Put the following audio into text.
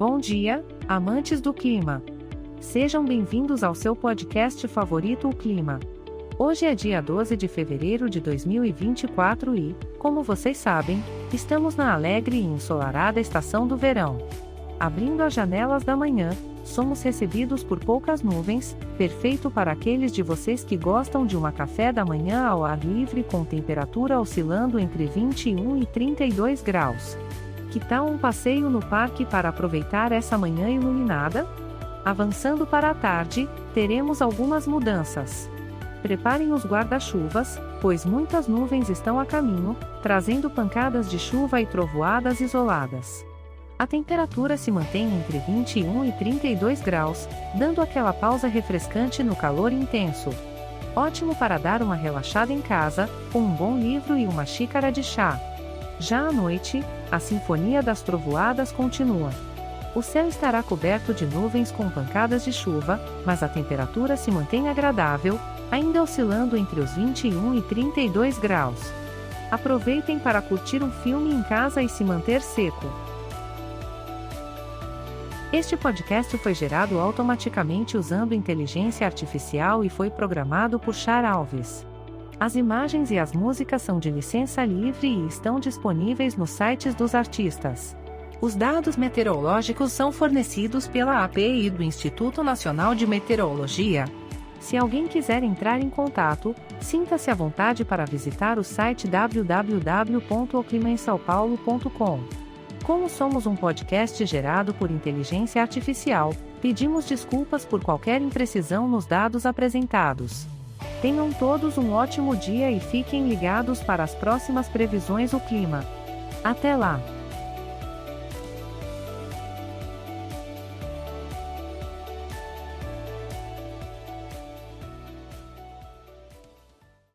Bom dia, amantes do clima. Sejam bem-vindos ao seu podcast favorito O Clima. Hoje é dia 12 de fevereiro de 2024 e, como vocês sabem, estamos na alegre e ensolarada estação do verão. Abrindo as janelas da manhã, somos recebidos por poucas nuvens, perfeito para aqueles de vocês que gostam de uma café da manhã ao ar livre com temperatura oscilando entre 21 e 32 graus. Que tal um passeio no parque para aproveitar essa manhã iluminada? Avançando para a tarde, teremos algumas mudanças. Preparem os guarda-chuvas, pois muitas nuvens estão a caminho, trazendo pancadas de chuva e trovoadas isoladas. A temperatura se mantém entre 21 e 32 graus, dando aquela pausa refrescante no calor intenso. Ótimo para dar uma relaxada em casa, com um bom livro e uma xícara de chá. Já à noite, a Sinfonia das Trovoadas continua. O céu estará coberto de nuvens com pancadas de chuva, mas a temperatura se mantém agradável, ainda oscilando entre os 21 e 32 graus. Aproveitem para curtir um filme em casa e se manter seco. Este podcast foi gerado automaticamente usando inteligência artificial e foi programado por Char Alves. As imagens e as músicas são de licença livre e estão disponíveis nos sites dos artistas. Os dados meteorológicos são fornecidos pela API do Instituto Nacional de Meteorologia. Se alguém quiser entrar em contato, sinta-se à vontade para visitar o site www.oclimaemsaopaulo.com. Como somos um podcast gerado por inteligência artificial, pedimos desculpas por qualquer imprecisão nos dados apresentados. Tenham todos um ótimo dia e fiquem ligados para as próximas previsões do clima. Até lá!